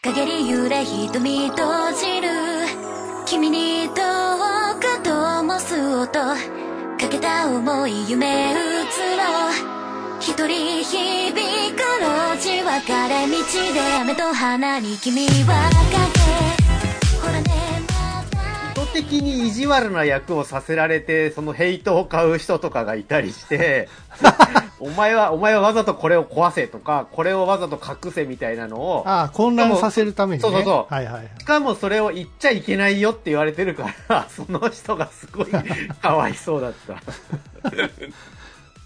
陰り揺れ瞳閉じる君にどうかともす音かけた想い夢うつろ一人響く路地別れ道で雨と花に君は駆け的に意地悪な役をさせられて、そのヘイトを買う人とかがいたりして、お前は、お前はわざとこれを壊せとか、これをわざと隠せみたいなのを、ああ、混乱させるためにね。そうそうそうはいはいはい。しかもそれを言っちゃいけないよって言われてるから、その人がすごい かわいそうだった。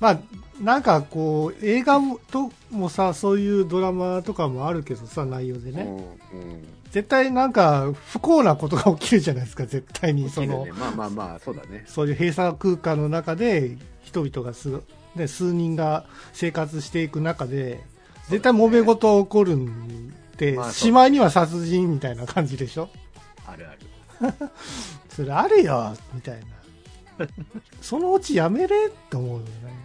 まあ、なんかこう、映画ともさ、そういうドラマとかもあるけどさ、内容でね。うんうん絶対なんか不幸なことが起きるじゃないですか、絶対に。そのね、まあまあまあ、そうだね。そういう閉鎖空間の中で人々が数,、ね、数人が生活していく中で、絶対揉め事起こるんで、しまいには殺人みたいな感じでしょ？あるある。それあるよみたいな。そのうちやめれって思うよね。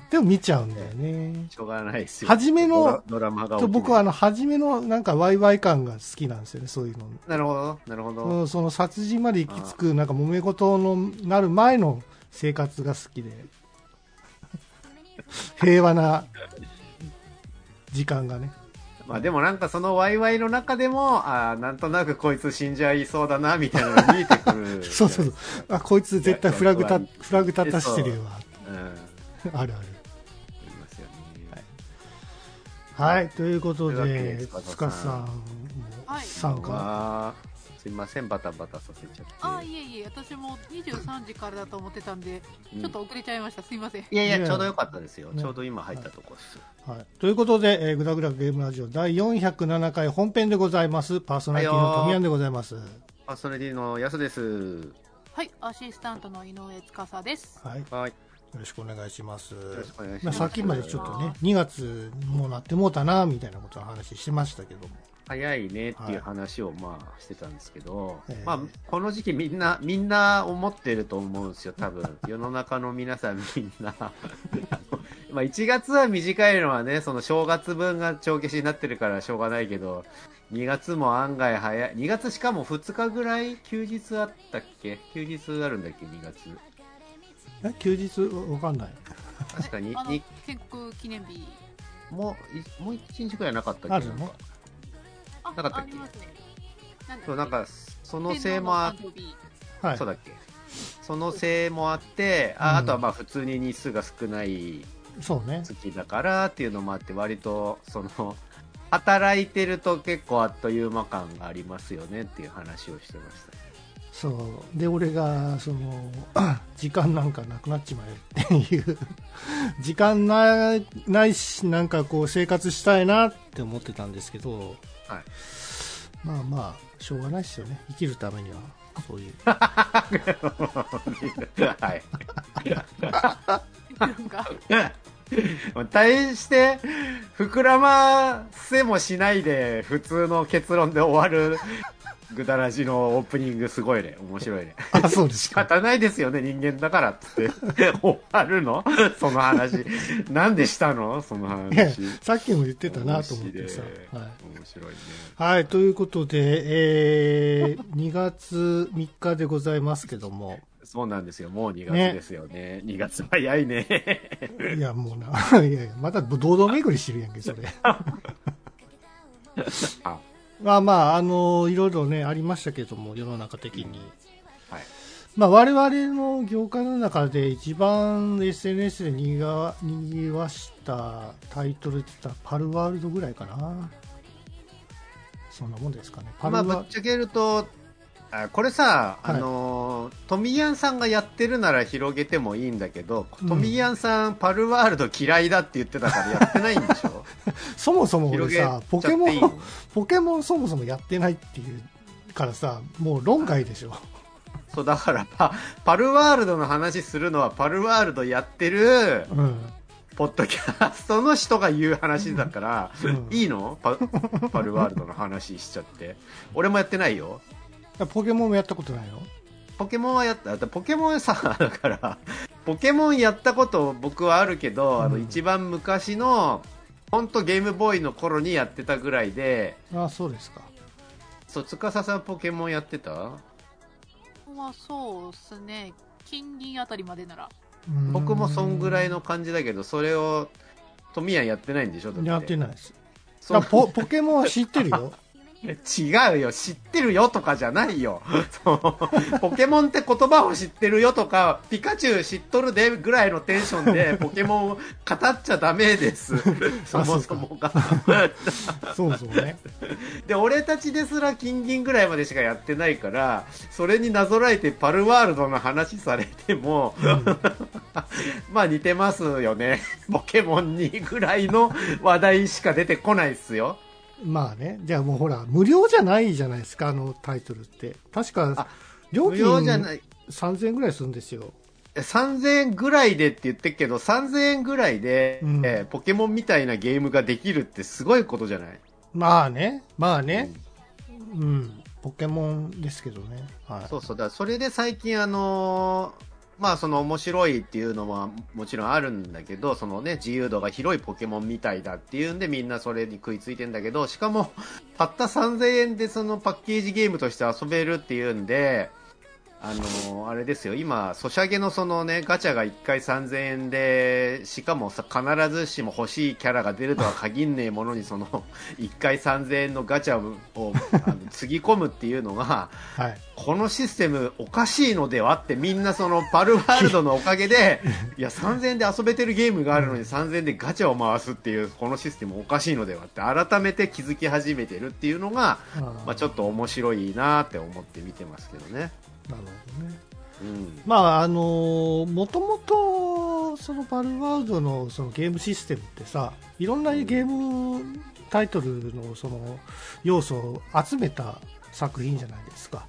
でも見ちゃうんだよね。しょうがないですよ。初めのドラマが僕はあの、初めのなんかワイワイ感が好きなんですよね、そういうの。なるほど、なるほど。うんその殺人まで行き着く、なんか揉め事のなる前の生活が好きで、平和な時間がね。まあでもなんかそのワイワイの中でも、ああ、なんとなくこいつ死んじゃいそうだな、みたいなのが見えてくる。そうそうそう。あ、こいつ絶対フラグた、フラグ立たしてるわ。うん。あるある。はい、ということでで、つ司さん参加。すいません、バタバタさせちゃって。あいえいえ私も23時からだと思ってたんで、うんちょっと遅れちゃいましたすいませんいやいや、ねちょうどよかったですよ。ねちょうど今入ったとこです。はい。ということで、えー、ぐだぐだゲームラジオ第407回本編でございます。パーソナリティの富山でございます。パーソナリティのやすです。はいアシスタントの井上司ですはい。よはい。ろしくお願いします。よろしくお願いしまあ、ます。さっきまでちょっとね、2月もうなってもうたな、みたいなことの話してましたけども。早いねっていう話をまあしてたんですけど、ええまあこの時期みんな、みんな思ってると思うんですよ、多分。世の中の皆さんみんな。まあ1月は短いのはね、その正月分が帳消しになってるからしょうがないけど、2月も案外早い。2月しかも2日ぐらい休日あったっけ？休日あるんだっけ ?2 月？え休日わかんない。確かに、あのに建国記念日。もうい、もう1日ぐらいなかったっけ？あるの？なんか。あなかったっけ？ありますね。なんだっけそう、なんか、そのせいもあっ天皇の誕生日はい。そうだっけ？そのせいもあって、あうん。あとはまあ普通に日数が少ないそうね。月だからっていうのもあって、割と、その、働いてると結構あっという間感がありますよねっていう話をしてました。そう。で、俺が、その、時間なんかなくなっちまえっていう、時間ない、ないし、なんかこう生活したいなって思ってたんですけど、はい。まあまあ、しょうがないですよね。生きるためには、そういう。はい。なんか対して、膨らませもしないで、普通の結論で終わる、ぐだらじのオープニングすごいね。面白いね。あ、そうです仕か。方ないですよね、人間だからっつって。終わるの？その話。なんでしたの？その話。さっきも言ってたなと思ってさ。面はい。白いね。はい、ということで、えー、2月3日でございますけども、そうなんですよ。もう2月ねですよね。2月早いね。いや、もうな、いやいや、また堂々巡りしてるやんけ、それ。あまあまあ、あのいろいろね、ありましたけども、世の中的に。はい。まあ、我々の業界の中で一番 SNS でにがにぎわしたタイトルって言ったらパルワールドぐらいかな。そんなもんですかね。パルまあ、ワぶっちゃけると、あこれさ、はいあのー、トミヤンさんがやってるなら広げてもいいんだけど、うんトミヤンさん、パルワールド嫌いだって言ってたからやってないんでしょ？そもそも俺さっ、ポケモン、ポケモンそもそもやってないっていうからさ、もう論外でしょ。そう、だからパ、パルワールドの話するのは、パルワールドやってる、うん。ポッドキャストの人が言う話だから、うんいいの？パ パルワールドの話しちゃって。俺もやってないよ。ポケモンもやったことないのポケモンはやった、だってポケモンさ、だから、ポケモンやったこと僕はあるけど、あの、うん一番昔の、本当ゲームボーイの頃にやってたぐらいで、あそうですか。そう、司さんポケモンやってた？まあそうっすね。金銀あたりまでなら。うん。僕もそんぐらいの感じだけど、それを、トミヤンやってないんでしょ？やってないです。ポポケモンは知ってるよ 違うよ、知ってるよとかじゃないよ。ポケモンって言葉を知ってるよとか、ピカチュウ知っとるでぐらいのテンションでポケモンを語っちゃダメです。そもそもが。そうそうねで、俺たちですら金銀ぐらいまでしかやってないから、それになぞらえてパルワールドの話されても、まあ似てますよね。ポケモンにぐらいの話題しか出てこないっすよ。まあねじゃあもうほら無料じゃないじゃないですかあのタイトルって。確かあ料金ない。3000円ぐらいするんですよ。3000円ぐらいでって言ってっけど、3000円ぐらいで、うん。えーポケモンみたいなゲームができるってすごいことじゃない？まあねまあね。うん、ポケモンですけどね。はい。そうそう。だそれで最近あのーまあその面白いっていうのはもちろんあるんだけど、そのね、自由度が広いポケモンみたいだっていうんでみんなそれに食いついてんだけど、しかもたった3000円でそのパッケージゲームとして遊べるっていうんで、あのーあれですよ、今、ソシャゲのそのね、ガチャが1回3000円で、しかもさ、必ずしも欲しいキャラが出るとは限んねえものに、その、1回3000円のガチャを、あの、つぎ込むっていうのが、はい。このシステムおかしいのではってみんなそのパルワールドのおかげで、いや3000円で遊べてるゲームがあるのに3000円でガチャを回すっていうこのシステムおかしいのではって改めて気づき始めてるっていうのが、まあちょっと面白いなって思って見てますけどね。なるほどね。うん。まああのもともとそのパルワールドのそのゲームシステムってさいろんなゲームタイトルのその要素を集めた作品じゃないですか。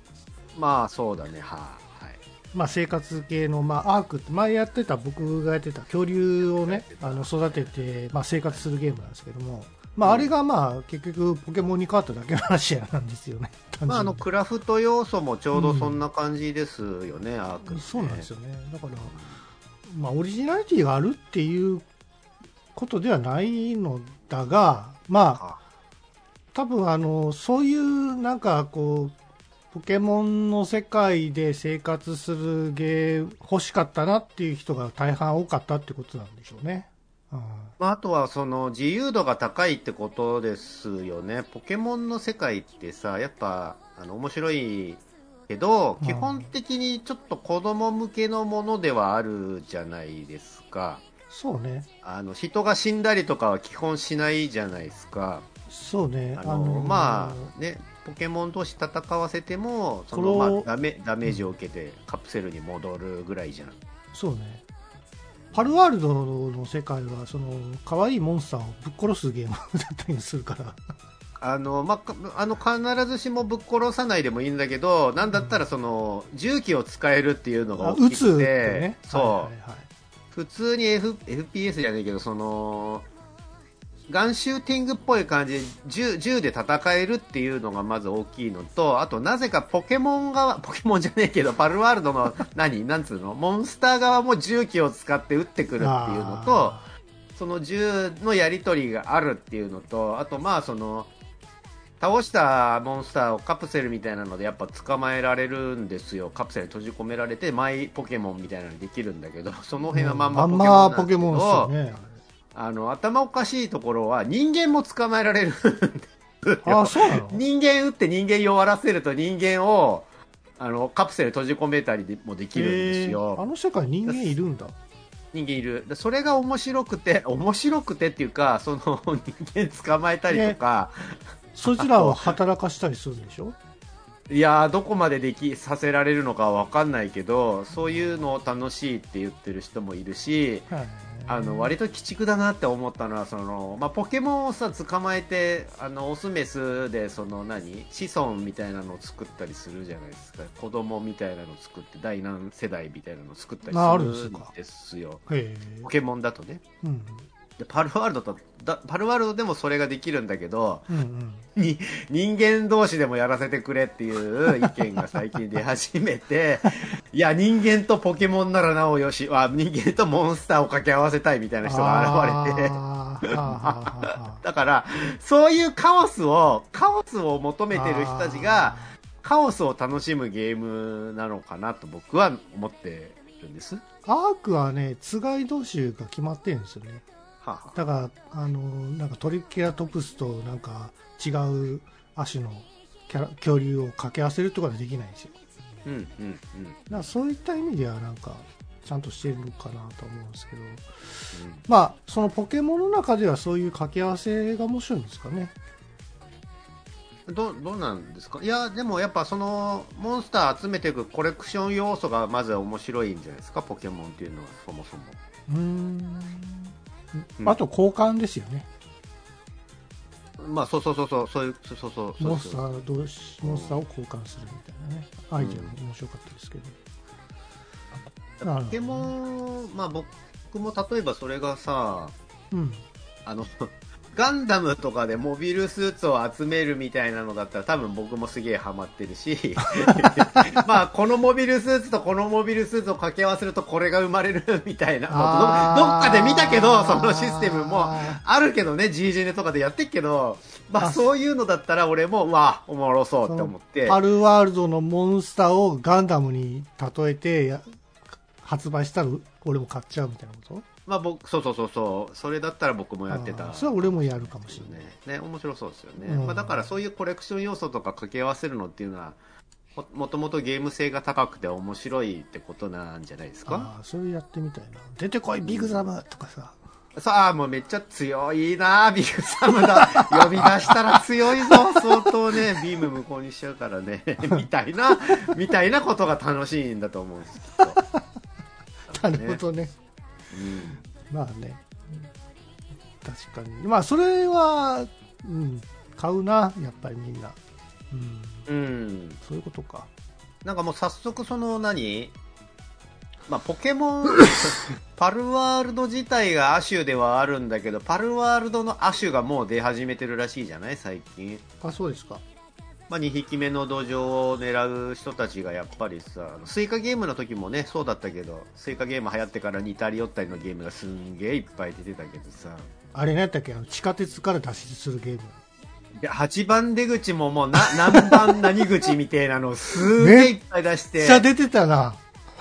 まあそうだね、はい、はい。まあ、生活系の、まあ、アークって前やってた僕がやってた恐竜をねあの育てて、まあ、生活するゲームなんですけども、まあ、あれがまあ結局ポケモンに変わっただけの話なんですよね。まああのクラフト要素もちょうどそんな感じですよね、アーク、ね。そうなんですよね。だから、まあ、オリジナリティがあるっていうことではないのだがまああ。多分あのそういうなんかこうポケモンの世界で生活するゲー欲しかったなっていう人が大半多かったってことなんでしょうね。うんまあ、あとはその自由度が高いってことですよね。ポケモンの世界ってさ、やっぱあの面白いけど、うん基本的にちょっと子供向けのものではあるじゃないですか。そうね、あの人が死んだりとかは基本しないじゃないですか。そうね、あのまあね、ポケモン同士戦わせてもそのまあ、ダメダメージを受けてカプセルに戻るぐらいじゃん。そうね、パルワールドの世界はその可愛いモンスターをぶっ殺すゲームだったりするから、あの、まあ、あの、必ずしもぶっ殺さないでもいいんだけど、なんだったらその、銃器を使えるっていうのがあ大きくて、撃つってね、そう、はいはいはい。普通に、F、FPS じゃないけど、その、ガンシューティングっぽい感じで銃、銃で戦えるっていうのがまず大きいのと、あとなぜかポケモン側、ポケモンじゃねえけど、パルワールドの 何、なんつうの、モンスター側も銃器を使って撃ってくるっていうのと、あその銃のやり取りがあるっていうのと、あとまあその、倒したモンスターをカプセルみたいなのでやっぱ捕まえられるんですよ。カプセルに閉じ込められてマイポケモンみたいなのにできるんだけど、その辺はまんままんポケモンなんまポケモンですよね。あの、頭おかしいところは人間も捕まえられるああ、そうなの？人間撃って人間弱らせると人間を、あの、カプセル閉じ込めたりもできるんですよ。あの世界人間いるんだ。人間いる。でそれが面白くて、面白くてっていうか、その人間捕まえたりとか、そいつらを働かしたりするんでしょ？いやー、どこまででき、させられるのかはわかんないけど、そういうのを楽しいって言ってる人もいるし、はいあの、割と鬼畜だなって思ったのは、その、まあ、ポケモンをさ、捕まえて、あの、オスメスで、その何、子孫みたいなのを作ったりするじゃないですか。子供みたいなのを作って、第何世代みたいなのを作ったりするんですよ。へポケモンだとね。え。うん。でパルワールドとだパルワールドでもそれができるんだけどうんうん。に人間同士でもやらせてくれっていう意見が最近出始めて いや人間とポケモンならなおよしあ人間とモンスターを掛け合わせたいみたいな人が現れて。だからそういうカオスをカオスを求めてる人たちがカオスを楽しむゲームなのかなと僕は思ってるんです。はあアークはねつがい同士が決まってるんですよねだからあのなんかトリケラトプスとなんか違う亜種のキャラ恐竜を掛け合わせるとかでできないんですよ。うんうんうん。だからそういった意味ではなんかちゃんとしてるのかなと思うんですけど。まあそのポケモンの中ではそういう掛け合わせが面白いんですかね。うん、どどうなんですか？いやでもやっぱそのモンスター集めていくコレクション要素がまず面白いんじゃないですか？ポケモンっていうのはそもそも。うんあと交換ですよね。まあそうそうそうそうそういうそうそうそうそう。モンスター同士モンスターを交換するみたいなね。アイデアも面白かったですけど。ポケモンまあ僕も例えばそれがさうん。あの、ガンダムとかでモビルスーツを集めるみたいなのだったら多分僕もすげえハマってるし、まあこのモビルスーツとこのモビルスーツを掛け合わせるとこれが生まれるみたいな、まあどどっかで見たけど、そのシステムもああるけどね、GGN とかでやってっけど、まああそういうのだったら俺も、うわ、おもろそうって思って。ー、パルワールドのモンスターをガンダムに例えてや発売したら俺も買っちゃうみたいなこと？まあ僕、そうそうそうそう、それだったら僕もやってた。それは俺もやるかもしれない。ねね面白そうですよね、うん。まあ、だからそういうコレクション要素とか掛け合わせるのっていうのはももともとゲーム性が高くて面白いってことなんじゃないですか？ああそれやってみたいな。出てこいビッグザムとかさ。さあもうめっちゃ強いなビグザムだ呼び出したら強いぞ。相当ねビーム無効にしちゃうからね。みたいなみたいなことが楽しいんだと思うんですけど。なるほどね。うんまあね。確かに。まあそれは、うん、買うなやっぱりみんな、うん、うん。そういうことか。なんかもう早速その何？まあ、ポケモン、パルワールド自体が亜種ではあるんだけど、パルワールドの亜種がもう出始めてるらしいじゃない？最近。あそうですかまあ、2匹目の土壌を狙う人たちがやっぱりさ、スイカゲームの時もね、そうだったけど、スイカゲーム流行ってから似たり寄ったりのゲームがすんげえいっぱい出てたけどさ、あれ何やったっけ？あの地下鉄から脱出するゲーム。いや8番出口ももうな何番何口みたいなのをすげえいっぱい出して、めっちゃ出てたな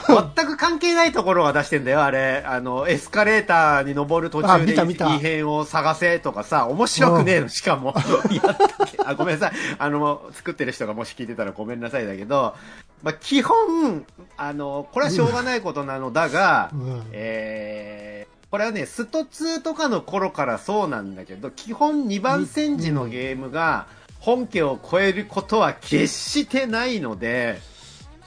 全く関係ないところが出してんだよ、あれ。あの、エスカレーターに登る途あ中で異変を探せとかさ、面白くねえの、しかも。やったっけあ、ごめんなさい。あの、作ってる人がもし聞いてたらごめんなさいだけど、まあ、基本、あの、これはしょうがないことなのだが、うんえー、これはね、スト2とかの頃からそうなんだけど、基本2番戦時のゲームが本家を超えることは決してないので、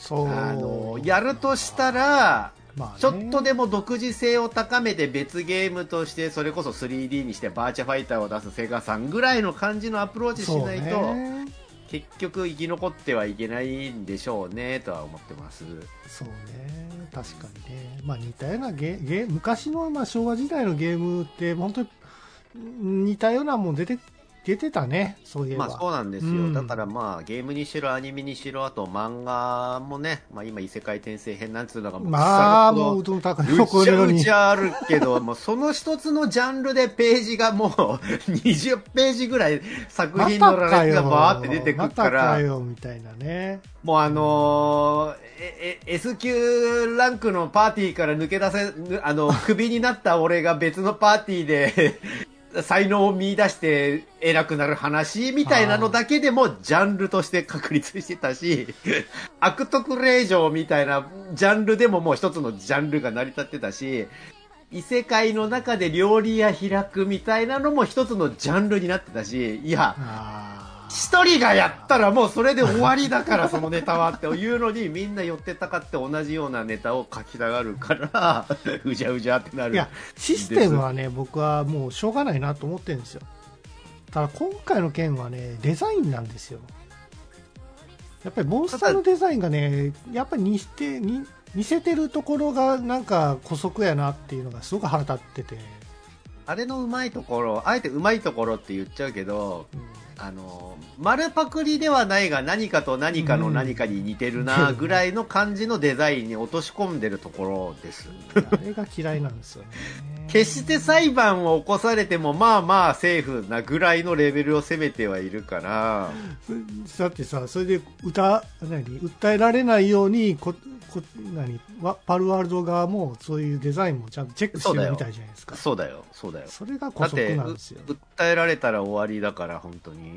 そう。あのやるとしたら、まあね。ちょっとでも独自性を高めて別ゲームとしてそれこそ 3D にしてバーチャファイターを出すセガさんぐらいの感じのアプローチしないと、ね。結局生き残ってはいけないんでしょうねとは思ってます。そうね。確かにね、まあ、似たようなゲゲ昔のまあ昭和時代のゲームって本当にうん似たようなもん出て出てたねそういえば、まあそうなんですよ、うん。だからまあゲームにしろアニメにしろあと漫画もね、まあ、今異世界転生編なんつうのがもうまあもううどん高いうとこに。うちゃあるけど、もうその一つのジャンルでページがもう 20ページぐらい作品の羅列がバーって出てくるかまたよみたいなね。もうあのーええ S 級ランクのパーティーから抜け出せ、ぬあの、クビになった俺が別のパーティーで才能を見出して偉くなる話みたいなのだけでもジャンルとして確立してたし、悪徳令嬢みたいなジャンルでももう一つのジャンルが成り立ってたし、異世界の中で料理屋開くみたいなのも一つのジャンルになってたし、いや、あ一人がやったらもうそれで終わりだからそのネタはっていうのにみんな寄ってたかって同じようなネタを書きたがるから うじゃうじゃってなるーいやシステムはね僕はもうしょうがないなと思ってるんですよ。ただ今回の件はねデザインなんですよ。やっぱりモンスターのデザインがねやっぱり似て似似せてるところがなんか姑息やなっていうのがすごく腹立ってて。あれのうまいところ、あえてうまいところって言っちゃうけど、あの、丸パクリではないが何かと何かの何かに似てるなぐらいの感じのデザインに落とし込んでるところです。あれが嫌いなんですよね。決して裁判を起こされてもまあまあセーフなぐらいのレベルを攻めてはいるから、だってさ、それで歌、何？訴えられないようにこ、こ何？わパルワールド側もそういうデザインもちゃんとチェックしてるみたいじゃないですか。そうだよ、そうだよ。それが古なんですよ。訴えられたら終わりだから、本当に。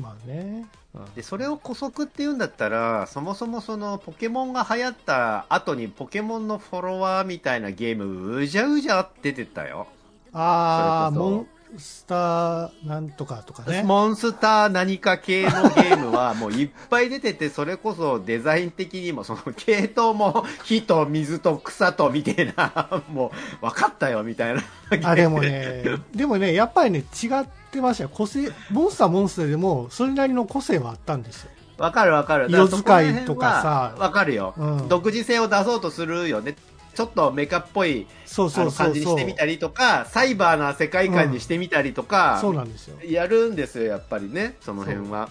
まあね。で、それを古速って言うんだったら、そもそもそのポケモンが流行った後にポケモンのフォロワーみたいなゲーム、うじゃうじゃ出てたよ。ああ、モンスターなんとかとかね。モンスター何か系のゲームはもういっぱい出てて、それこそデザイン的にも、その系統も火と水と草とみたいな、もう分かったよみたいな。あ、でもね、でもね、やっぱりね、違ってましたよ。個性、モンスターモンスターでも、それなりの個性はあったんですよ。わかるわかる。色使いとかさわかるよ、うん独自性を出そうとするよね。ちょっとメカっぽい感じに。してみたりとか、サイバーな世界観にしてみたりとか、そうなんですよ。やるんですよ、やっぱりね、その辺は。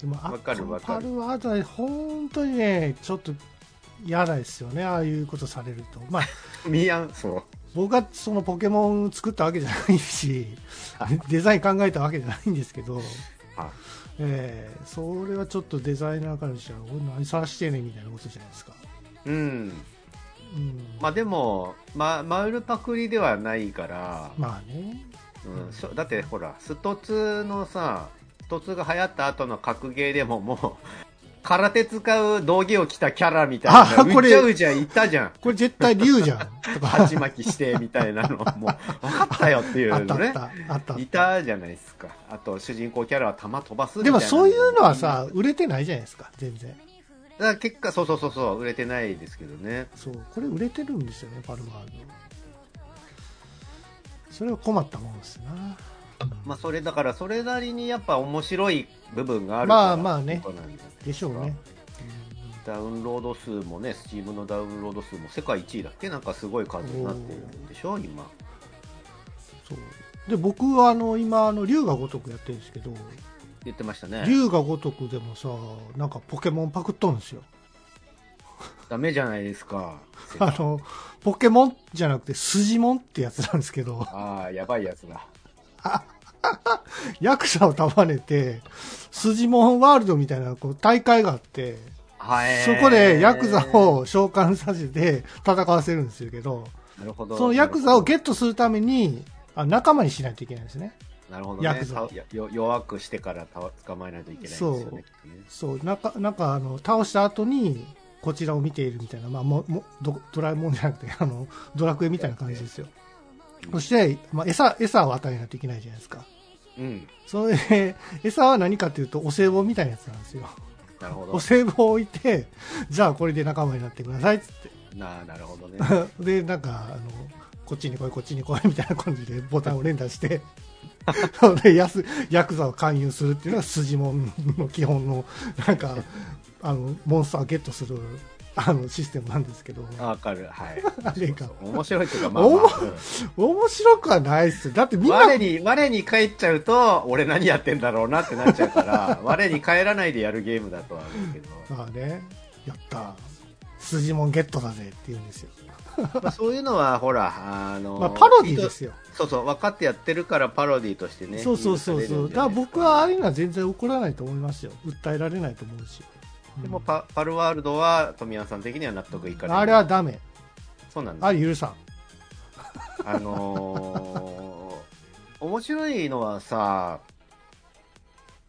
でもあわかるわかるパルワードは本当にね、ちょっと嫌ですよね、ああいうことされると。まあ、ミヤン、そう。僕がそのポケモン作ったわけじゃないし、デザイン考えたわけじゃないんですけど、はえーそれはちょっとデザイナーからしたら、俺何さらしてんねんみたいなことじゃないですか。うん。うん、まあでも、ま、マウルパクリではないから、まあね。うんそだってほら、ストツのさ、ストツが流行った後の格ゲーでももう、空手使う道着を着たキャラみたいな、あこれうじゃうじゃいたじゃん。これ絶対竜じゃん。とか。鉢巻きしてみたいなのもう分かったよっていあうのね あった。あった。いたじゃないですかあと主人公キャラは弾飛ばすみたでいなもそういうのはさ、売れてないじゃないですか、全然。だから結果そうそうそうそう売れてないですけどねそう、これ売れてるんですよね、パルワールド。それは困ったもんですな。まあそれだからそれなりにやっぱ面白い部分があるからまあまあねでしょうね。ダウンロード数もね、スチームのダウンロード数も世界一位だっけ？なんかすごい数になってるんでしょ今。そうで僕はあの今あの龍が如くやってるんですけど言ってましたね。龍が如くでもさなんかポケモンパクっとるんですよダメじゃないですか。あのポケモンじゃなくてスジモンってやつなんですけどああ、やばいやつだ。ヤクザを束ねてスジモンワールドみたいなこう大会があってはい。そこでヤクザを召喚させて戦わせるんですけどなるほど。そのヤクザをゲットするためにあ仲間にしないといけないんですねなるほどね。ヤクザ弱くしてからた捕まえないといけないんですよね。そうそう、なんか、なんか、あの、倒した後に、こちらを見ているみたいな、まあ、も、も、ドドラえもんじゃなくて、あの、ドラクエみたいな感じですよ。そして、まあ、餌、餌を与えないといけないじゃないですか。うん。それで、餌は何かっていうと、お歳暮みたいなやつなんですよ。なるほどお。歳暮を置いて、じゃあこれで仲間になってくださいっつっななるほどね。て。で、なんか、あの、こっちに来い、こっちに来い、みたいな感じで ボタンを連打して、でヤス、ヤクザを勧誘するっていうのが筋もんの基本の、なんか、あの、モンスターをゲットする、あの、システムなんですけど、あわかる。はい。あれが面白いっていうか、まあ、まあ面白くはないっすよ。だってみんな、我に、我に帰っちゃうと、俺何やってんだろうなってなっちゃうから、我に帰らないでやるゲームだとは思うけど、まあね、やった。筋もんゲットだぜって言うんですよ。まあ、そういうのは、ほら、あの、まあ、パロディですよ。そうそう、分かってやってるからパロディとしてね。そうそうそうそう。だから僕はああいうのは全然怒らないと思いますよ。訴えられないと思うし。でもパ、パルワールドは、富山さん的には納得いかない。あれはダメ。そうなんだ。あれ許さん。あのー 面白いのはさ、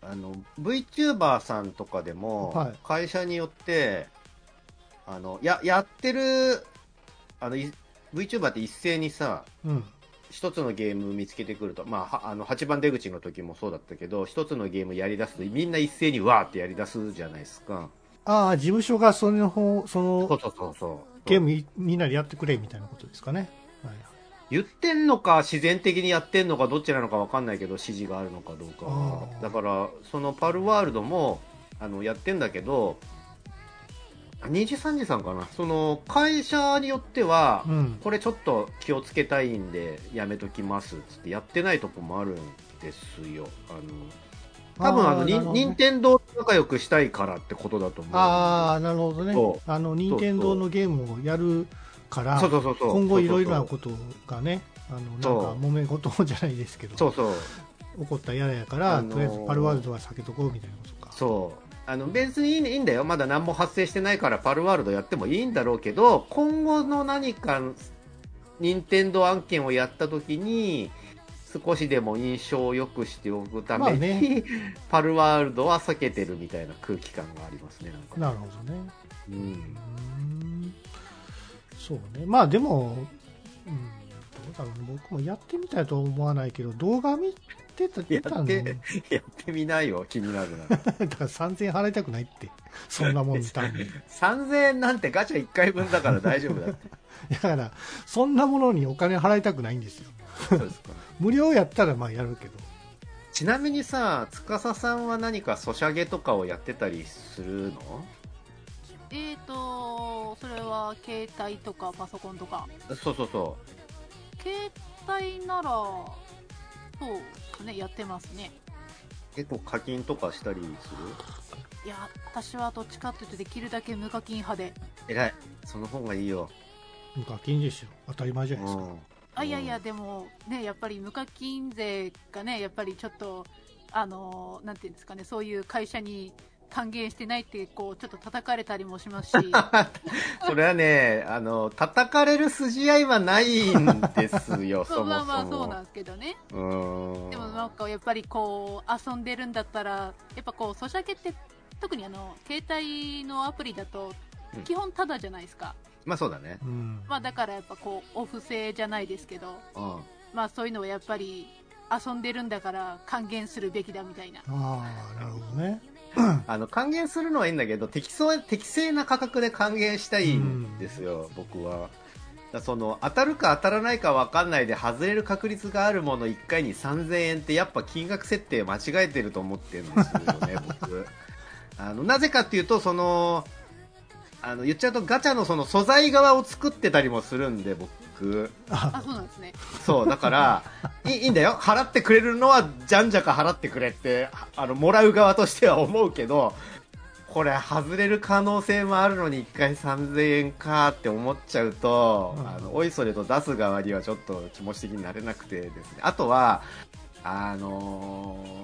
あの、VTuber さんとかでもはい、会社によって、あの、や、やってる、あの、い VTuber って一斉にさ、うん。一つのゲーム見つけてくると、まあ、はあの、8番出口の時もそうだったけど、一つのゲームやり出すと、みんな一斉にわーってやり出すじゃないですか。ああ、事務所がその方、そそうのそうそうそう。ゲームみみんなでやってくれみたいなことですかね。はい。言ってんのか自然的にやってんのかどっちなのか分かんないけど指示があるのかどうかは。だからそのパルワールドもあのやってんだけど2時3時さんかな。その会社によっては、うん。これちょっと気をつけたいんでやめときますっつってやってないとこもあるんですよ。あの多分あのね。任天堂と仲良くしたいからってことだと思う。ああなるほどね。そあの任天堂のゲームをやるからそうそうそうそう。今後いろいろなことがねあのなんか揉め事じゃないですけどそうそう。起こったら嫌だやから、あのーとりあえずパルワールドは避けとこうみたいなことか。そう。あの別にいいいいんだよ。まだ何も発生してないからパルワールドやってもいいんだろうけど今後の何か任天堂案件をやった時に少しでも印象を良くしておくために、まあね。パルワールドは避けてるみたいな空気感がありますねなんか。なるほどね。うん。うーん。そうね。まあでも、うん、どうだろうね。僕もやってみたいとは思わないけど動画見てたや見たんでってやってみないよ気になるな。だから3000円払いたくないってそんなもん見たんで3000円なんてガチャ1回分だから大丈夫だって。だからそんなものにお金払いたくないんですよ。そうですか無料やったらまあやるけど。ちなみにさ司さんは何かソシャゲとかをやってたりするの？えーと、それは携帯とかパソコンとか。そうそうそ携帯なら、そうですね、やってますね。う結構課金とかしたりすいや、私はどっちかっていうとできるだけ無課金派で。る偉い。その方がいいよ。無課金ですよ。当たり前じゃないですか、あ、いやいや、でも、ね、やっぱり無課金税がね、やっぱりちょっと、あの、なんていうんですかね、そういう会社に還元してないって、こう、ちょっと叩かれたりもしますし、それはねあの叩かれる筋合いはないんですよ そまあまあそうなんですけどね。でもなんかやっぱりこう遊んでるんだったらやっぱこうソシャゲって特にあの携帯のアプリだとうん。基本タダじゃないですか、まあそうだね。うん。まあだからやっぱこうお布施じゃないですけどうん。まあそういうのをやっぱり遊んでるんだから還元するべきだみたいな。ああなるほどね。あの還元するのはいいんだけど適正適正な価格で還元したいんですよ、僕は。だその当たるか当たらないか分かんないで外れる確率があるもの1回に3000円ってやっぱ金額設定間違えてると思ってるんですよね僕。あのなぜかっていうとそのあの言っちゃうとガチャのその素材側を作ってたりもするんで僕あそうなんですねそう、だから、いいいいんだよ。払ってくれるのは、じゃんじゃか払ってくれって、あの、もらう側としては思うけど、これ、外れる可能性もあるのに、1回3000円かって思っちゃうと、うんあの、おいそれと出す側にはちょっと気持ち的になれなくてですね。あとは、あのー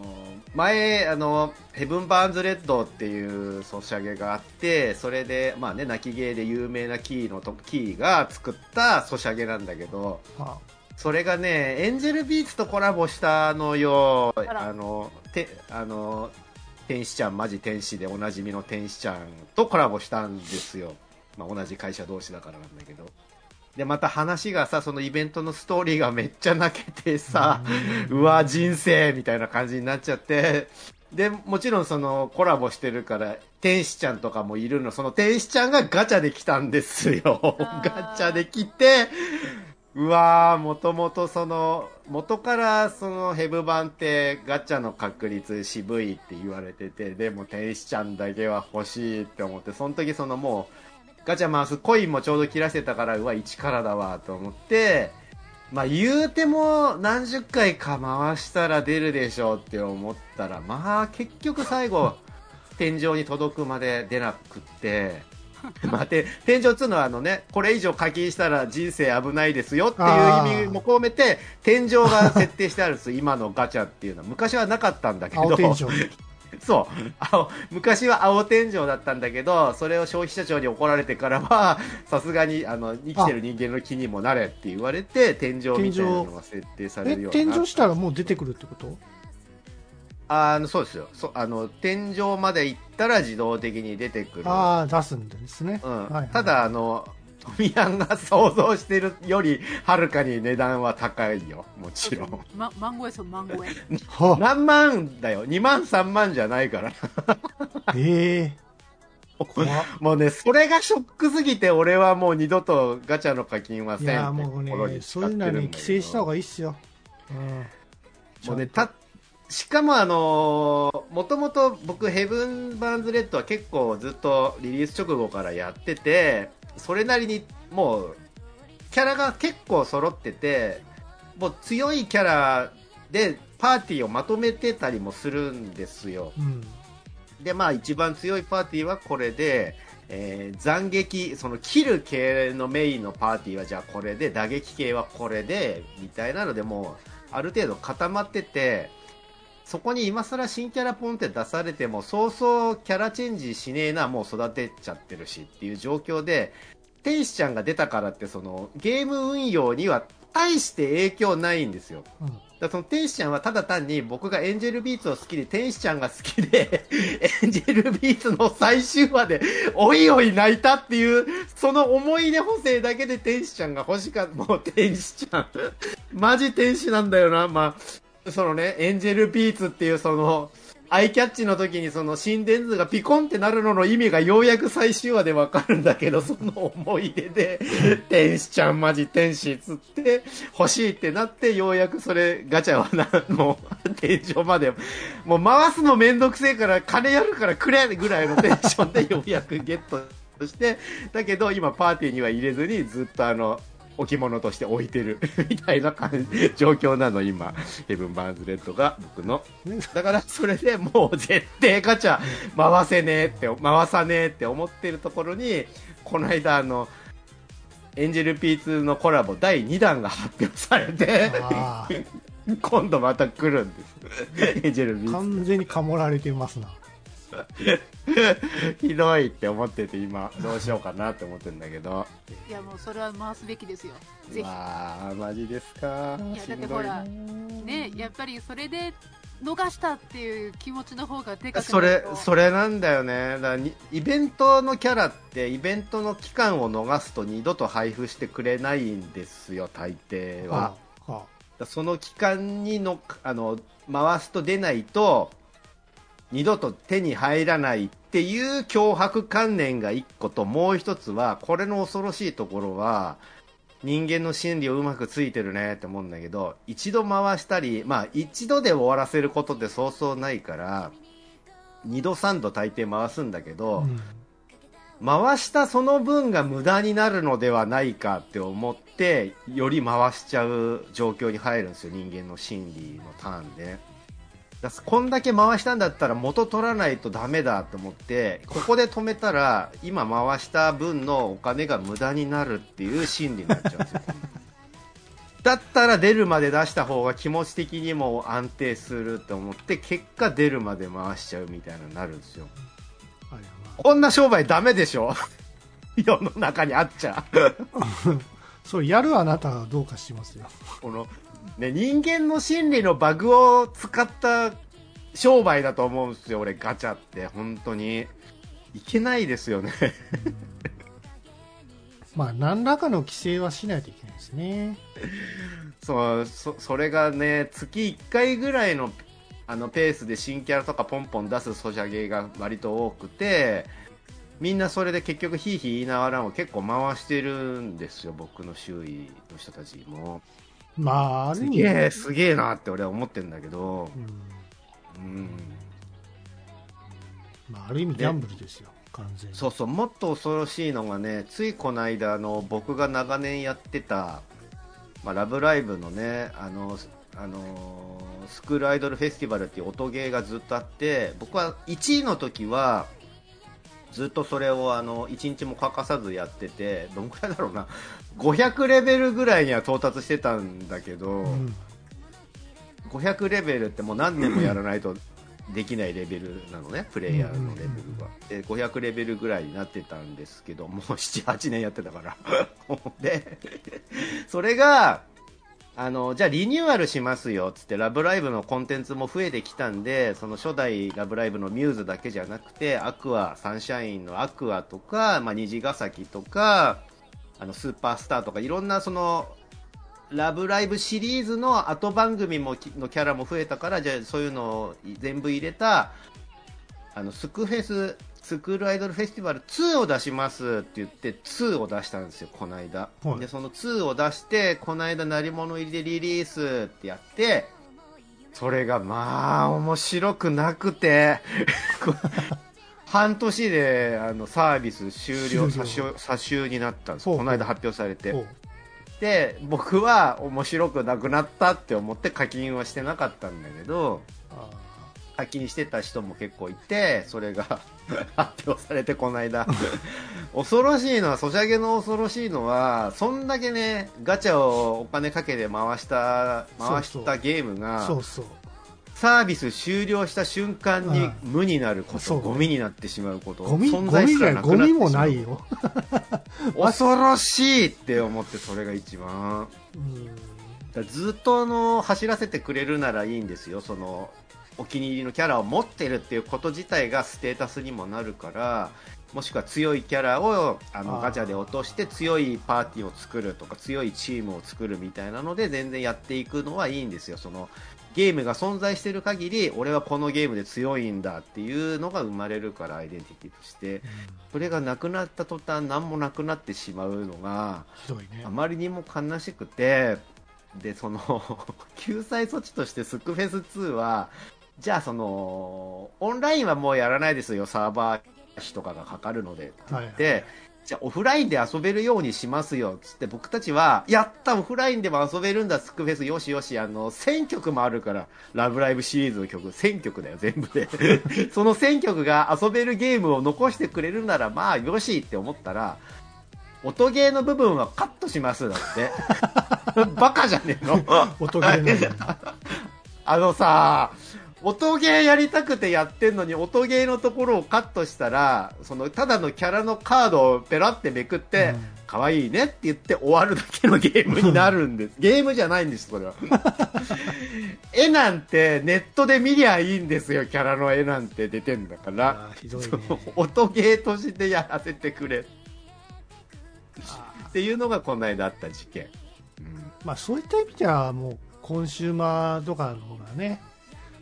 前、あの、ヘブン・バーンズ・レッドっていうソシャゲがあって、それで、まあね、泣きゲーで有名なキーのと、キーが作ったソシャゲなんだけど、あそれがね、エンジェルビーツとコラボしたのよ。あの、て、あの、天使ちゃん、マジ天使でおなじみの天使ちゃんとコラボしたんですよ。まあ、同じ会社同士だからなんだけど。で、また話がさ、そのイベントのストーリーがめっちゃ泣けてさ、うわ、人生みたいな感じになっちゃって、で、もちろんそのコラボしてるから、天使ちゃんとかもいるの、その天使ちゃんがガチャで来たんですよ。ガチャで来て、うわー、もともとその、元からそのヘブ版ってガチャの確率渋いって言われてて、でも天使ちゃんだけは欲しいって思って、その時そのもう、ガチャ回すコインもちょうど切らせたから、うわ、1からだわと思って、まあ言うても何十回か回したら出るでしょうって思ったら、まあ結局最後、天井に届くまで出なくって、まあ、て天井っつうのはあのね、これ以上課金したら人生危ないですよっていう意味も込めて、天井が設定してあるんです今のガチャっていうのは。昔はなかったんだけど。そう。青昔は青天井だったんだけどそれを消費者庁に怒られてからは さすがにあの生きてる人間の気にもなれって言われて天井みたいなのが設定されえるようにな天井。したらもう出てくるってこと？あのそうですよ。そあの天井まで行ったら自動的に出てくる、ああ出すんですね、うん。はいはい。ただあの富山が想像してるよりはるかに値段は高いよ。もちろん。ま、万超えですよ万超えは何万だよ。2万3万じゃないから ええ。怖っ。もうね、それがショックすぎて、俺はもう二度とガチャの課金はいせんってやもうねそういうのはね規制した方ががいいっすよ、うん、もうね、た、しかもあのもともと僕ヘブン・バーンズ・レッドは結構ずっとリリース直後からやってて、それなりにもう、キャラが結構揃ってて、もう強いキャラでパーティーをまとめてたりもするんですよ。うんで、まあ一番強いパーティーはこれで、えー斬撃、そのキル系のメインのパーティーはじゃあこれで、打撃系はこれで、みたいなのでもう、ある程度固まってて、そこに今更新キャラポンって出されても、そうそうキャラチェンジしねえな、もう育てちゃってるしっていう状況で、天使ちゃんが出たからって、その、ゲーム運用には大して影響ないんですよ。うん。だその天使ちゃんはただ単に僕がエンジェルビーツを好きで天使ちゃんが好きでエンジェルビーツの最終話でおいおい泣いたっていうその思い出補正だけで天使ちゃんが欲しかった。もう天使ちゃん。マジ天使なんだよな。まあそのねエンジェルビーツっていうそのアイキャッチの時にその心電図がピコンってなるのの意味がようやく最終話でわかるんだけど、その思い出で、天使ちゃんマジ天使つって、欲しいってなって、ようやくそれガチャはな、もう天井まで、もう回すのめんどくせえから金やるからくれぐらいのテンションでようやくゲットして、だけど今パーティーには入れずにずっとあの、置物として置いてる。みたいな感じ状況なの今。ヘブン・バーンズ・レッドが僕の。ねだからそれでもう絶対ガチャ回せねえって回さねえって思ってるところにこの間あのエンジェル P2 のコラボ第2弾が発表されてあ 今度また来るんです。エンジェルあ P2 完全にかもられてますな ひどいって思ってて今どうしようかなって思ってるんだけど。いやもうそれは回すべきですよ。ぜわあマジですか。いやだってひねやっぱりそれで逃したっていう気持ちの方がでかくそれなると。それなんだよね。だイベントのキャラってイベントの期間を逃すと二度と配布してくれないんですよ大抵は、あはだその期間にのあの回すと出ないと二度と手に入らないっていう脅迫観念が一個ともう一つはこれの恐ろしいところは人間の心理をうまくついてるねって思うんだけど一度回したりまあ一度で終わらせることってそうそうないから二度三度大抵回すんだけど、あうん。回したその分が無駄になるのではないかって思ってより回しちゃう状況に入るんですよ人間の心理のターンでこんだけ回したんだったら元取らないとダメだと思ってここで止めたら今回した分のお金が無駄になるっていう心理になっちゃうんですよ。だったら出るまで出した方が気持ち的にも安定すると思って結果出るまで回しちゃうみたいなのになるんですよ。こんな商売ダメでしょ？世の中にあっちゃ。あ そうやるあなたはどうかしますよ。この、ね、人間の心理のバグを使った商売だと思うんですよ、俺ガチャって。本当に。いけないですよね。まあ何らかの規制はしないといけないですねそう、そ、それがね、月1回ぐらいの、あの、ペースで新キャラとかポンポン出すソシャゲが割と多くて、みんなそれで結局ヒーヒー言いながらも結構回してるんですよ、僕の周囲の人たちも。まあある意味。すげえ、すげえなって俺は思ってるんだけど、うん。うん。まあ、ある意味ギャンブルですよ、完全に。そうそう、もっと恐ろしいのがね、ついこの間、あの、僕が長年やってた、まあ、ラブライブのね、あの、あのスクールアイドルフェスティバルっていう音ゲーがずっとあって、僕は1位の時は、ずっとそれをあの1日も欠かさずやってて、どんくらいだろうな、500レベルぐらいには到達してたんだけど、うん500レベルってもう何年もやらないとできないレベルなのね、プレイヤーのレベルが。で、500レベルぐらいになってたんですけど、もう7、8年やってたから。で、それが、あの、じゃあリニューアルしますよ、つって、ラブライブのコンテンツも増えてきたんで、その初代ラブライブのミューズだけじゃなくて、アクア、サンシャインのアクアとか、まあ、虹ヶ崎とか、あの、スーパースターとか、いろんなその、ラブライブシリーズの後番組もきのキャラも増えたから、じゃあそういうのを全部入れた、あの、スクフェス、スクールアイドルフェスティバル2を出しますって言って、2を出したんですよ、この間。はいで、その2を出して、この間、鳴り物入りでリリースってやって、それがまあ面白くなくて 半年であのサービス終了終了。詐収詐収になったんです。この間発表されて。で僕は面白くなくなったって思って課金はしてなかったんだけどあ課金してた人も結構いてそれが 発表されてこの間。恐ろしいのはソシャゲの恐ろしいのはそんだけねガチャをお金かけて回した回したゲームーがそうそうサービス終了した瞬間にうん無になること、ゴミになってしまうことゴミゴ存在すらなくなってしまう。ゴミもないよ、恐ろしいって思ってそれが一番。ずっとあの走らせてくれるならいいんですよ。そのお気に入りのキャラを持ってるっていうこと自体がステータスにもなるからもしくは強いキャラをあのガチャで落として強いパーティーを作るとか強いチームを作るみたいなので全然やっていくのはいいんですよ。そのゲームが存在してる限り俺はこのゲームで強いんだっていうのが生まれるからアイデンティティとして。それがなくなった途端何もなくなってしまうのがひどいね。あまりにも悲しくて、で、その、救済措置としてスックフェス2は、じゃあその、オンラインはもうやらないですよ、サーバー費とかがかかるのでって言って、はいじゃあオフラインで遊べるようにしますよ、つって僕たちは、やったオフラインでも遊べるんだ、スックフェス、よしよし、あの、1000曲もあるから、ラブライブシリーズの曲、1000曲だよ、全部で。その1000曲が遊べるゲームを残してくれるなら、まあ、よしって思ったら、音ゲーの部分はカットしますだって。バカじゃねえの？音ゲーなのに あのさ、音ゲーやりたくてやってんのに、音ゲーのところをカットしたら、その、ただのキャラのカードをペラってめくって、うん可愛いねって言って終わるだけのゲームになるんです。ゲームじゃないんです、それは。絵なんてネットで見りゃいいんですよ、キャラの絵なんて出てんだから。ひどいね音ゲーとしてやらせてくれ。あっていうのがこの間あった事件。うんまあそういった意味ではもうコンシューマーとかの方がね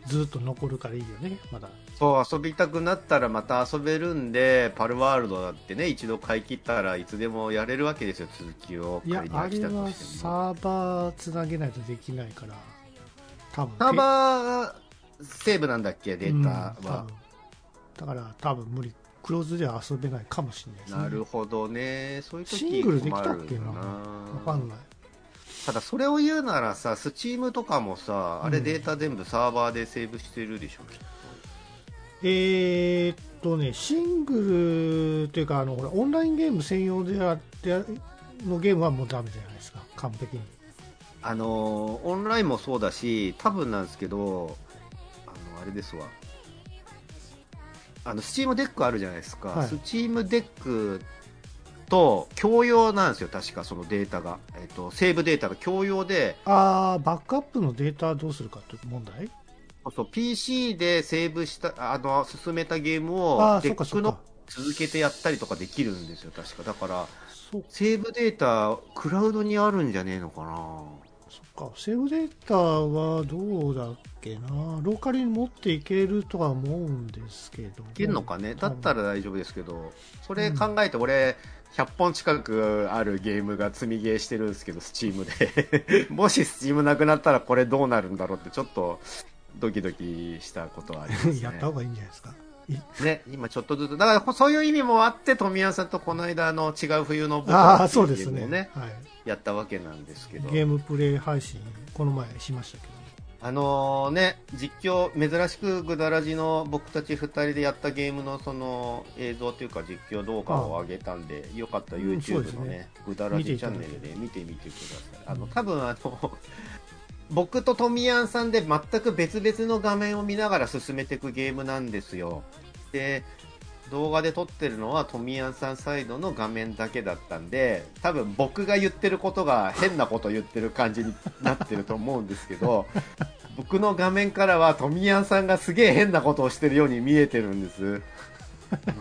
ずっと残るからいいよねまだそう、遊びたくなったらまた遊べるんで、パルワールドだってね、一度買い切ったらいつでもやれるわけですよ、続きを。いやあれは。サーバーつなげないとできないから多分サーバーセーブなんだっけ、データは。うんだから多分無理クローズでは遊べないかもしれないですねなるほどね。そういう時シングルできたっけな困るんだわかんないただそれを言うならさ、スチームとかもさ、あれうんデータ全部サーバーでセーブしてるでしょ、きっえーっとねシングルというかあのほらオンラインゲーム専用でやってのゲームはもうダメじゃないですか。完璧に。あのーオンラインもそうだし、多分なんですけど、あの、あれですわ。あの、 Steam Deckあるじゃないですか。はい。 Steam Deckと共用なんですよ、確かそのデータが。えっ、と、セーブデータが共用で、ああバックアップのデータどうするかという問題？そうそう PC でセーブした、あの、進めたゲームを、デックの続けてやったりとかできるんですよ、確か。だから、セーブデータ、クラウドにあるんじゃねえのかな。そっか。セーブデータはどうだっけな？ローカルに持っていけるとは思うんですけど。いけるのかね、だったらら大丈夫ですけど、それ考えて、俺、100本近くあるゲームが積みゲーしてるんですけど、スチームで。もしスチームなくなったら、これどうなるんだろうって、ちょっとドキドキしたことはありますね。やった方がいいんじゃないですかいね、今ちょっとずつ、だからそういう意味もあって、富谷さんとこの間の違う冬の僕ああっていそうですねゲームをね、はい、やったわけなんですけど。ゲームプレイ配信この前しましたけどあのね、実況、珍しくグダラジの僕たち二人でやったゲームのその映像というか実況動画を上げたんで、よかったら YouTube のね、グダラジチャンネルで見てみてください。あの、多分あの、僕とトミヤンさんで全く別々の画面を見ながら進めていくゲームなんですよ。で、動画で撮ってるのはトミヤンさんサイドの画面だけだったんで、多分僕が言ってることが変なこと言ってる感じになってると思うんですけど、僕の画面からはトミヤンさんがすげえ変なことをしてるように見えてるんです。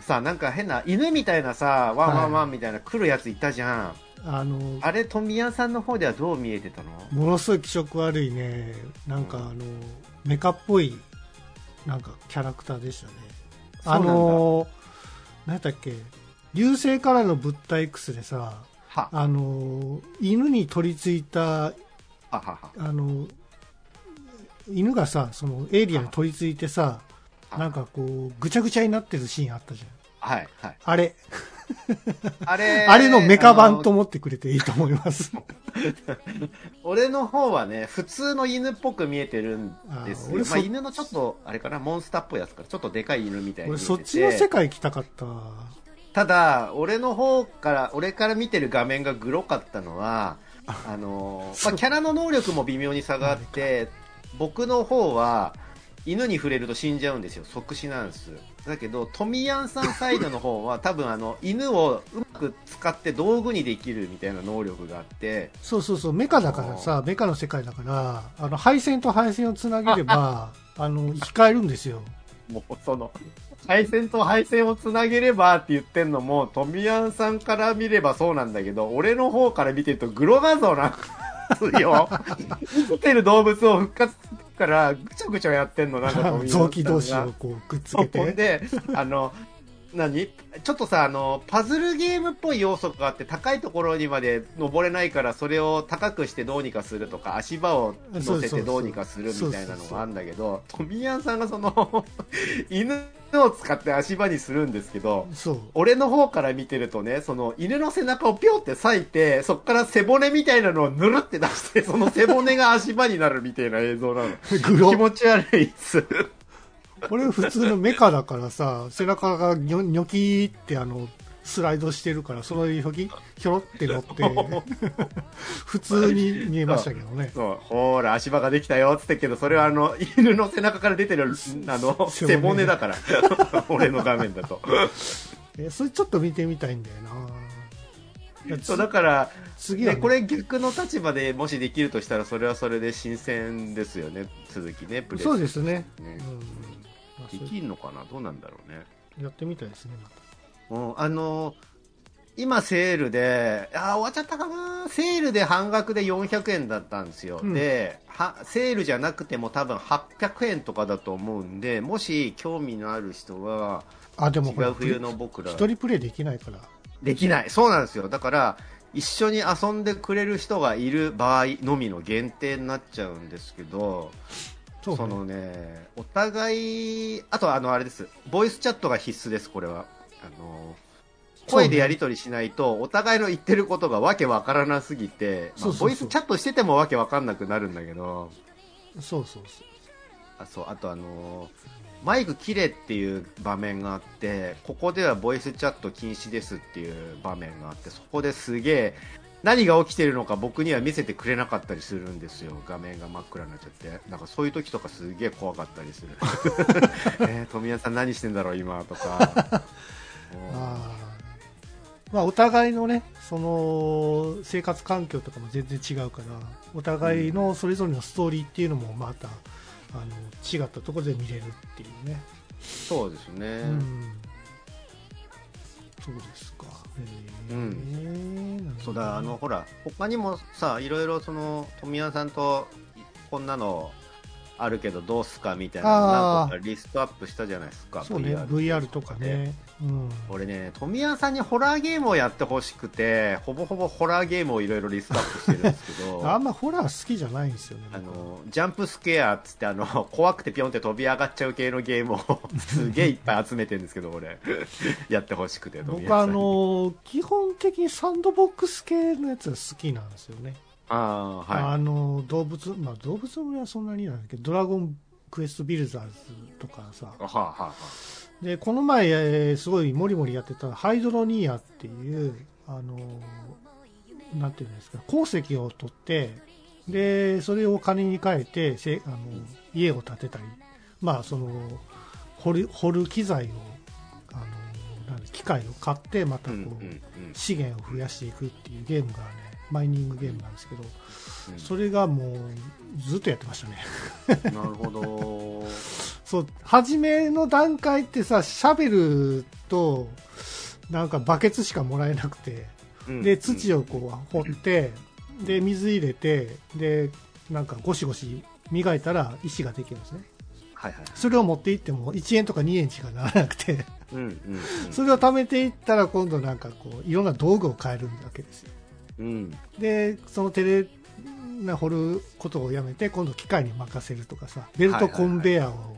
さ、なんか変な犬みたいなさ、ワンワンワンみたいな来るやついたじゃん。あのあれ、トミヤンさんの方ではどう見えてたの？ものすごい気色悪いね。なんかあのメカっぽいなんかキャラクターでしたね。あの何だっけ？流星からの物体 X でさは、あの犬に取り付いた。あの犬がさ、そのエイリアンに取り付いてさ、あなんかこう、ぐちゃぐちゃになってるシーンあったじゃん。はい、はい。あれ、あれ、あれのメカ版と思ってくれていいと思います。俺の方はね、普通の犬っぽく見えてるんですよ。まあ、犬のちょっと、あれかな、モンスターっぽいやつから、ちょっとでかい犬みたいに見俺。そっちの世界行きたかったわ。ただ、俺の方から、俺から見てる画面がグロかったのは、あのーまあ、キャラの能力も微妙に差があって、僕の方は、犬に触れると死んじゃうんですよ。即死なんです。だけど、トミヤンさんサイドの方は、多分あの、犬をうまく使って道具にできるみたいな能力があって、そうそうそう、メカだからさ、メカの世界だから、あの、配線と配線をつなげれば、あの、生き返るんですよ。もうその、配線と配線をつなげればって言ってんのも、トミヤンさんから見ればそうなんだけど、俺の方から見てるとグロ画像なんですよ。生きてる動物を復活からぐちゃぐちゃやってんの、なんか 臓器同士をこうくっつけて。ほんで、あの、何？ちょっとさ、あの、パズルゲームっぽい要素があって、高いところにまで登れないから、それを高くしてどうにかするとか、足場を乗せてどうにかするみたいなのがあるんだけど、トミヤンさんがその、犬 を使って足場にするんですけど。俺の方から見てるとね、その犬の背中をピョって裂いて、そっから背骨みたいなのをぬるって出して、その背骨が足場になるみたいな映像なの。気持ち悪いっす。これ普通のメカだからさ、背中がニョニョキーってあの、スライドしてるから、そのひょき、ひょろって乗って、普通に見えましたけどね。そう、ほーら、足場ができたよ、つってけど、それはあの、犬の背中から出てる、あの、背骨だから。俺の画面だと。え、それちょっと見てみたいんだよな。そう、だから、ね、次はね、これ逆の立場でもしできるとしたら、それはそれで新鮮ですよね、続きね、プレイそうですね。ねうん。でれきんのかな？どうなんだろうね。やってみたいですね、また。うん、あの今セールで、あー終わっちゃったかなセールで半額で400円だったんですよ。うんでは、セールじゃなくても多分800円とかだと思うんで、もし興味のある人は、あ、でも違う冬の僕ら、一人プレイできないから。できない。そうなんですよ。だから、一緒に遊んでくれる人がいる場合のみの限定になっちゃうんですけど、そうねそのね、お互い、あとあの、あれです。ボイスチャットが必須です、これは。あの、声でやり取りしないと、お互いの言ってることがわけわからなすぎて、ボイスチャットしててもわけわかんなくなるんだけど、そうそうそう。あそうあとあのマイク切れっていう場面があってここではボイスチャット禁止ですっていう場面があってそこですげえ何が起きてるのか僕には見せてくれなかったりするんですよ。画面が真っ暗になっちゃって。なんかそういう時とかすげえ怖かったりする。えー、富谷さん何してんだろう今とかあー。まあ、お互いのね、その生活環境とかも全然違うから、お互いのそれぞれのストーリーっていうのもまた、あの違ったところで見れるっていうね。そうですね、うん。そうですか。へー。うん。なるほどそうだあのほら他にもさいろいろその富谷さんとこんなのあるけどどうすかみたいなリストアップしたじゃないですかそうね、VR とかね。うん。俺ね富谷さんにホラーゲームをやってほしくてほぼほぼホラーゲームをいろいろリストアップしてるんですけど あんまホラー好きじゃないんですよね。あのジャンプスケアっつってあの 怖くてピョンって飛び上がっちゃう系のゲームを すげえいっぱい集めてるんですけど俺やってほしくて僕あさんにの、基本的にサンドボックス系のやつが好きなんですよね。あーはい。あの動物、まあ、動物の森はそんなになんだけど、ドラゴンクエストビルザーズとかさ、はあ、はあはあ、でこの前、えーすごいもりもりやってたハイドロニアっていう、あのなんていうんですか、鉱石を取って、でそれを金に変えてせあの家を建てたり、まあ、その掘る掘る機材をあの機械を買って、またこう、うんうんうん。資源を増やしていくっていうゲームがね、マイニングゲームなんですけど、うんそれがもうずっとやってましたね。なるほど。そう、初めの段階ってさ、シャベルと、なんかバケツしかもらえなくて、で、土を。をこう掘って、で、水入れて、で、なんかゴシゴシ磨いたら石ができるんですね。はいはい。それを持っていっても1円とか2円しかならなくて、うんうんうん。それを貯めていったら今度なんかこう、いろんな道具を変えるわけですよ。うん。で、その手でね、掘ることをやめて今度機械に任せるとかさベルトコンベヤーを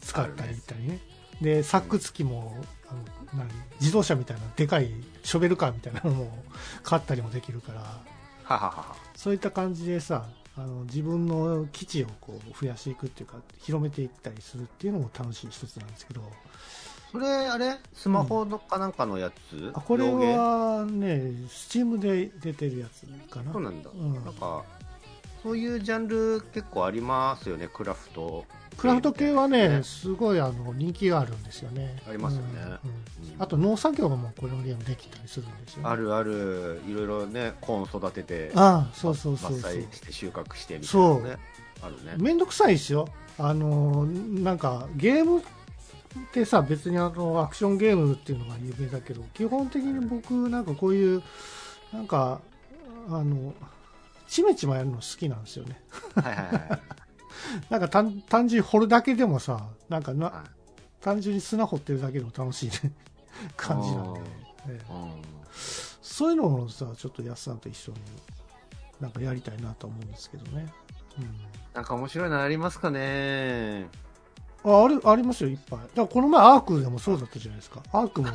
使ったりいったりね,、でサック付きもあの何自動車みたいなでかいショベルカーみたいなのも買ったりもできるからはははは。そういった感じでさあの自分の基地をこう増やしていくっていうか広めていったりするっていうのも楽しい一つなんですけどそれ、あれ？スマホのかなんかのやつ、あこれはねスチームで出てるやつかなそうなんだ。うんなんか、そういうジャンル結構ありますよね、クラフト。クラフト系はねね、すごいあの人気があるんですよね。ありますよねうんうんうんあと農作業もこのゲームできたりするんですよ、ね。あるある、いろいろね、コーン育てて、ああ、そうそうそうそう。して収穫してみたいなそうね。あるね。めんどくさいですよ。あの、なんかゲームってさ、別にあのアクションゲームっていうのが有名だけど、基本的に僕なんかこういう、なんか、あの、ちめちまやるの好きなんですよね。はいはいはい。なんか単単純に掘るだけでもさ、なんかな、はい。単純に砂掘ってるだけでも楽しい、ね、感じなんで、えそういうのをさちょっとやすさんと一緒になんかやりたいなと思うんですけどね、なんか面白いのありますかね。うん、ああるありますよいっぱい。だからこの前アークでもそうだったじゃないですか。アークも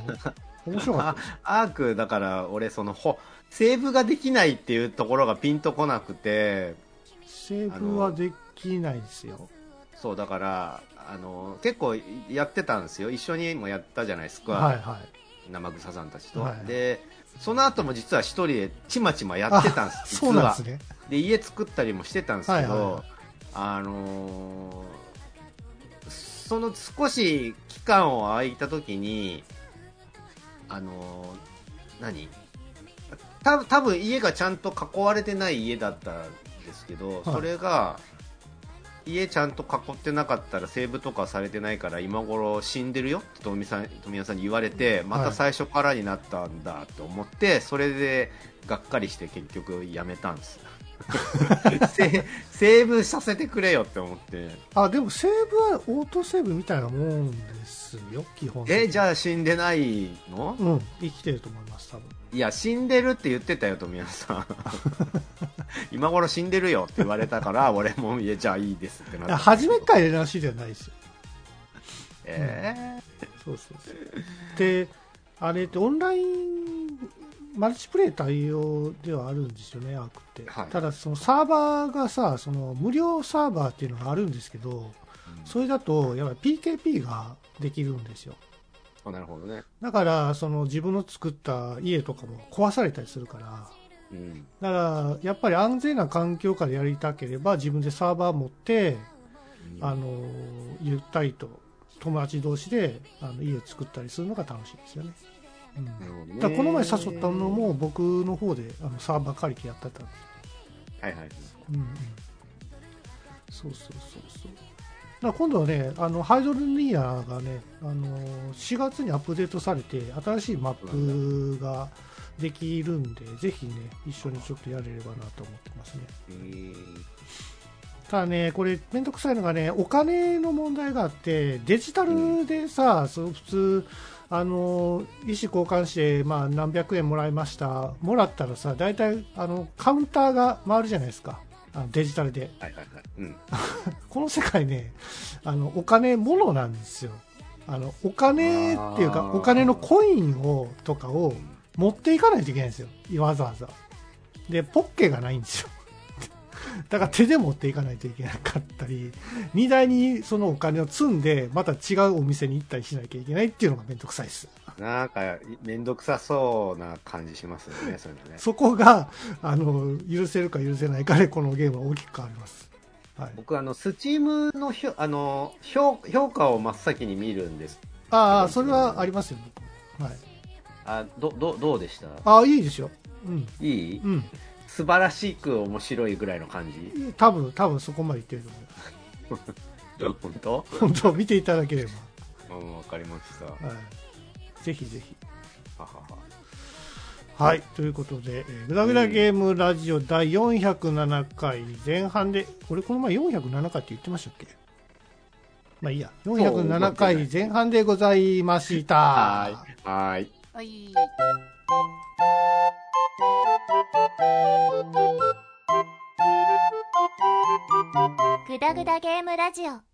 面白かった アーク、だから俺、その、ほ、セーブができないっていうところがピンとこなくて、セーブはできないですよ。そう、だから、あの、結構やってたんですよ。一緒にもやったじゃないですか。はいはい。生草さんたちと。はいで、その後も実は一人でちまちまやってたんです、そうなんですね。で家作ったりもしてたんですけど、はいはいはい。あのーその少し期間を空いた時にあのー何？た多分家がちゃんと囲われてない家だったんですけど、い。それが家ちゃんと囲ってなかったらセーブとかされてないから今頃死んでるよって富さん富谷さんに言われてまた最初からになったんだと思って、それでがっかりして結局やめたんですセセーブさせてくれよって思って。あでもセーブはオートセーブみたいなもんですよ基本えじゃあ死んでないの？うん生きてると思います多分。いや死んでるって言ってたよ富谷さん。今頃死んでるよって言われたから俺もいやじゃあいいですってなった。いや初めっからやり直しではないですよ。えそうそうそう。であれってオンラインマルチプレイ対応ではあるんですよねアークって、はい。ただそのサーバーがさその無料サーバーっていうのがあるんですけどそれだとやっぱり PKP ができるんですよ。ー、なるほどね。だからその自分の作った家とかも壊されたりするから。うん。だからやっぱり安全な環境下でやりたければ自分でサーバー持ってあのゆったりと友達同士であの家を作ったりするのが楽しいですよね。うん。なるほどね。だこの前誘ったのも僕の方であのサーバー借りてやってたんですはいはい。うんうん、そうそうそうそう。だ今度はねあのハイドルニアがねあの4月にアップデートされて新しいマップができるんでぜひね一緒にちょっとやれればなと思ってますね。えー。ただね、これ、めんどくさいのがね、お金の問題があって、デジタルでさ、その普通、あの、意思交換して、まあ、何百円もらいました。もらったらさ、大体、あの、カウンターが回るじゃないですか。あのデジタルで。はいはいはいうん この世界ね、あの、お金ものなんですよ。あの、お金っていうか、お金のコインを、とかを持っていかないといけないんですよ。わざわざ。で、ポッケがないんですよ。だから手で持っていかないといけなかったり、荷台にそのお金を積んで、また違うお店に行ったりしなきゃいけないっていうのがめんどくさいです。なんかめんどくさそうな感じしますよねそういうのねそこが、あの、許せるか許せないかで、このゲームは大きく変わります。はい。僕あのスチームのひょあの評評価を真っ先に見るんですああ、それはありますよ、僕。はい。あどどどうでした？ああ、いいですよ。うん。いい？うん。素晴らしく面白いぐらいの感じ？多分、多分そこまで言ってると思本当？う。本当、見ていただけれうんわかりましたはば。はい。ぜひぜひ。はははい。ということで、えーグダグダゲームラジオ第407回前半で、俺この前407回って言ってましたっけ？まあいいや。407回前半でございました。はーいはーいはい。グダグダゲームラジオ。